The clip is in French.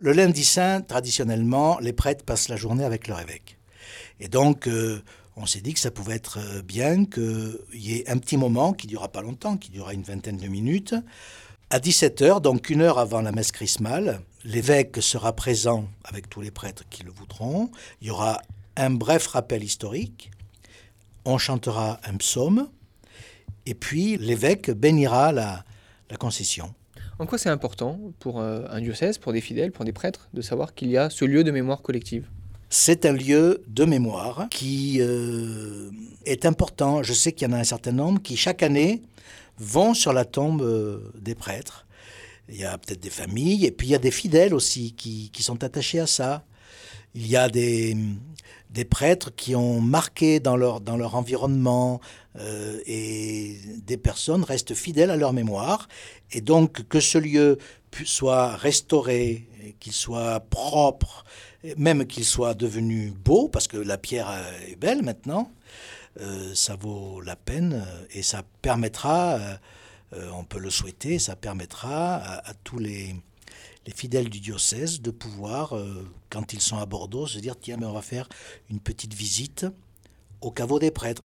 Le lundi saint, traditionnellement, les prêtres passent la journée avec leur évêque. Et donc, euh, on s'est dit que ça pouvait être euh, bien qu'il y ait un petit moment qui durera pas longtemps, qui durera une vingtaine de minutes. À 17h, donc une heure avant la messe chrismale, l'évêque sera présent avec tous les prêtres qui le voudront. Il y aura un bref rappel historique. On chantera un psaume. Et puis l'évêque bénira la concession. En quoi c'est important pour euh, un diocèse, pour des fidèles, pour des prêtres, de savoir qu'il y a ce lieu de mémoire collective? C'est un lieu de mémoire qui euh, est important. Je sais qu'il y en a un certain nombre qui, chaque année, vont sur la tombe euh, des prêtres. Il y a peut-être des familles, et puis il y a des fidèles aussi qui, sont attachés à ça. Il y a des, des prêtres qui ont marqué dans leur, dans leur environnement euh, et des personnes restent fidèles à leur mémoire. Et donc que ce lieu soit restauré, qu'il soit propre, même qu'il soit devenu beau, parce que la pierre est belle maintenant, euh, ça vaut la peine et ça permettra, euh, on peut le souhaiter, ça permettra à tous les les fidèles du diocèse de pouvoir, euh, quand ils sont à Bordeaux, se dire tiens, mais on va faire une petite visite au caveau des prêtres.